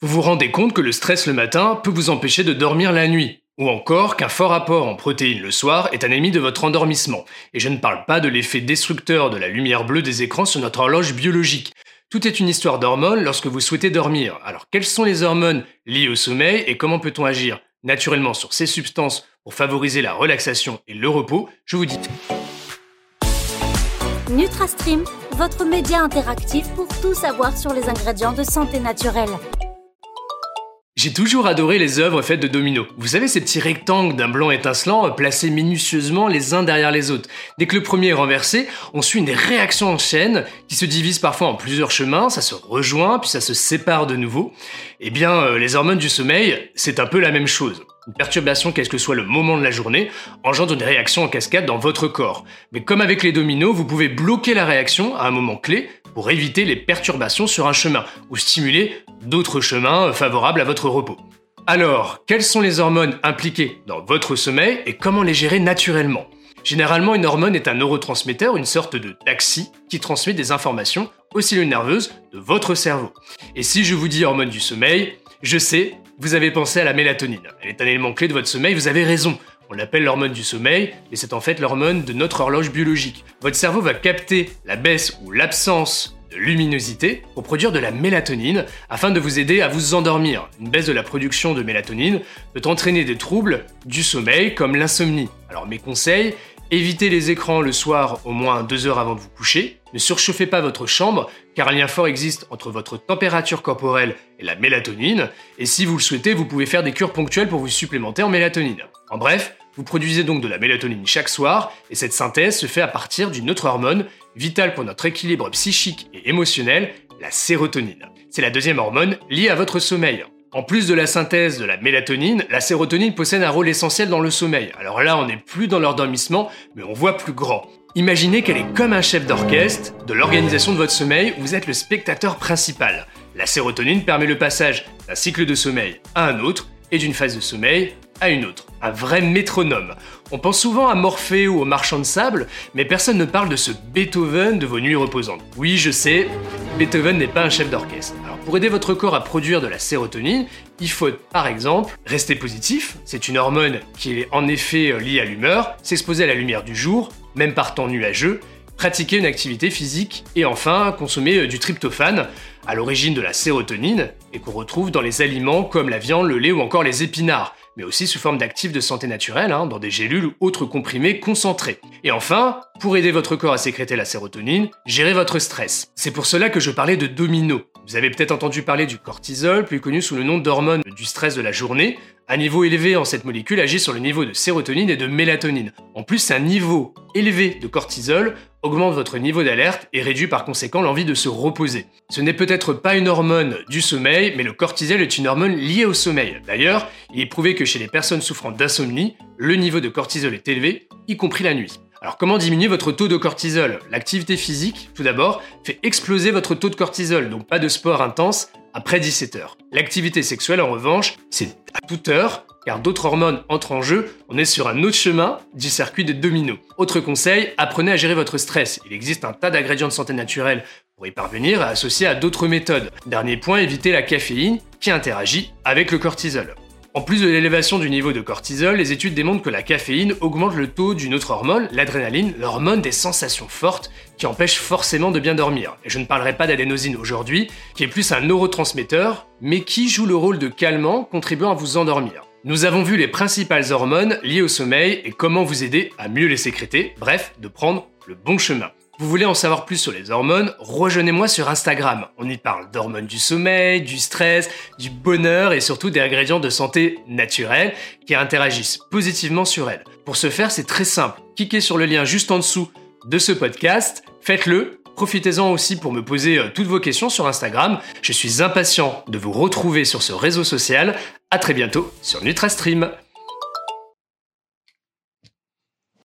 Vous vous rendez compte que le stress le matin peut vous empêcher de dormir la nuit, ou encore qu'un fort apport en protéines le soir est un ennemi de votre endormissement. Et je ne parle pas de l'effet destructeur de la lumière bleue des écrans sur notre horloge biologique. Tout est une histoire d'hormones lorsque vous souhaitez dormir. Alors quelles sont les hormones liées au sommeil et comment peut-on agir naturellement sur ces substances pour favoriser la relaxation et le repos? Je vous dis. NutraStream, votre média interactif pour tout savoir sur les ingrédients de santé naturelle. J'ai toujours adoré les œuvres faites de dominos. Vous savez, ces petits rectangles d'un blanc étincelant placés minutieusement les uns derrière les autres. Dès que le premier est renversé, on suit une réaction en chaîne qui se divise parfois en plusieurs chemins, ça se rejoint, puis ça se sépare de nouveau. Eh bien, euh, les hormones du sommeil, c'est un peu la même chose. Une perturbation, quel que soit le moment de la journée, engendre une réaction en cascade dans votre corps. Mais comme avec les dominos, vous pouvez bloquer la réaction à un moment clé pour éviter les perturbations sur un chemin ou stimuler d'autres chemins favorables à votre repos. Alors, quelles sont les hormones impliquées dans votre sommeil et comment les gérer naturellement? Généralement, une hormone est un neurotransmetteur, une sorte de taxi qui transmet des informations aux cellules nerveuses de votre cerveau. Et si je vous dis hormone du sommeil, je sais, vous avez pensé à la mélatonine. Elle est un élément clé de votre sommeil, vous avez raison. On l'appelle l'hormone du sommeil, mais c'est en fait l'hormone de notre horloge biologique. Votre cerveau va capter la baisse ou l'absence de luminosité pour produire de la mélatonine afin de vous aider à vous endormir. Une baisse de la production de mélatonine peut entraîner des troubles du sommeil comme l'insomnie. Alors mes conseils, évitez les écrans le soir au moins deux heures avant de vous coucher. Ne surchauffez pas votre chambre car un lien fort existe entre votre température corporelle et la mélatonine. Et si vous le souhaitez, vous pouvez faire des cures ponctuelles pour vous supplémenter en mélatonine. En bref, vous produisez donc de la mélatonine chaque soir, et cette synthèse se fait à partir d'une autre hormone, vitale pour notre équilibre psychique et émotionnel, la sérotonine. C'est la deuxième hormone liée à votre sommeil. En plus de la synthèse de la mélatonine, la sérotonine possède un rôle essentiel dans le sommeil. Alors là, on n'est plus dans l'endormissement, mais on voit plus grand. Imaginez qu'elle est comme un chef d'orchestre de l'organisation de votre sommeil, vous êtes le spectateur principal. La sérotonine permet le passage d'un cycle de sommeil à un autre et d'une phase de sommeil à une autre. Un vrai métronome. On pense souvent à Morphée ou au marchand de sable, mais personne ne parle de ce Beethoven de vos nuits reposantes. Oui, je sais, Beethoven n'est pas un chef d'orchestre. Alors pour aider votre corps à produire de la sérotonine, il faut par exemple rester positif, c'est une hormone qui est en effet euh, liée à l'humeur, s'exposer à la lumière du jour, même par temps nuageux, pratiquer une activité physique et enfin consommer euh, du tryptophane, à l'origine de la sérotonine et qu'on retrouve dans les aliments comme la viande, le lait ou encore les épinards mais aussi sous forme d'actifs de santé naturelle, hein, dans des gélules ou autres comprimés concentrés. Et enfin, pour aider votre corps à sécréter la sérotonine, gérez votre stress. C'est pour cela que je parlais de domino. Vous avez peut-être entendu parler du cortisol, plus connu sous le nom d'hormone du stress de la journée. Un niveau élevé en cette molécule agit sur le niveau de sérotonine et de mélatonine. En plus, un niveau élevé de cortisol augmente votre niveau d'alerte et réduit par conséquent l'envie de se reposer. Ce n'est peut-être pas une hormone du sommeil, mais le cortisol est une hormone liée au sommeil. D'ailleurs, il est prouvé que chez les personnes souffrant d'insomnie, le niveau de cortisol est élevé, y compris la nuit. Alors comment diminuer votre taux de cortisol? L'activité physique, tout d'abord, fait exploser votre taux de cortisol, donc pas de sport intense après 17 heures. L'activité sexuelle, en revanche, c'est à toute heure, car d'autres hormones entrent en jeu, on est sur un autre chemin du circuit de domino. Autre conseil, apprenez à gérer votre stress. Il existe un tas d'ingrédients de santé naturelle pour y parvenir à associer à d'autres méthodes. Dernier point, évitez la caféine qui interagit avec le cortisol. En plus de l'élévation du niveau de cortisol, les études démontrent que la caféine augmente le taux d'une autre hormone, l'adrénaline, l'hormone des sensations fortes, qui empêche forcément de bien dormir. Et je ne parlerai pas d'adénosine aujourd'hui, qui est plus un neurotransmetteur, mais qui joue le rôle de calmant, contribuant à vous endormir. Nous avons vu les principales hormones liées au sommeil et comment vous aider à mieux les sécréter, bref, de prendre le bon chemin. Vous voulez en savoir plus sur les hormones Rejoignez-moi sur Instagram. On y parle d'hormones du sommeil, du stress, du bonheur et surtout des ingrédients de santé naturels qui interagissent positivement sur elles. Pour ce faire, c'est très simple. Cliquez sur le lien juste en dessous de ce podcast, faites-le. Profitez-en aussi pour me poser euh, toutes vos questions sur Instagram. Je suis impatient de vous retrouver sur ce réseau social. À très bientôt sur NutraStream.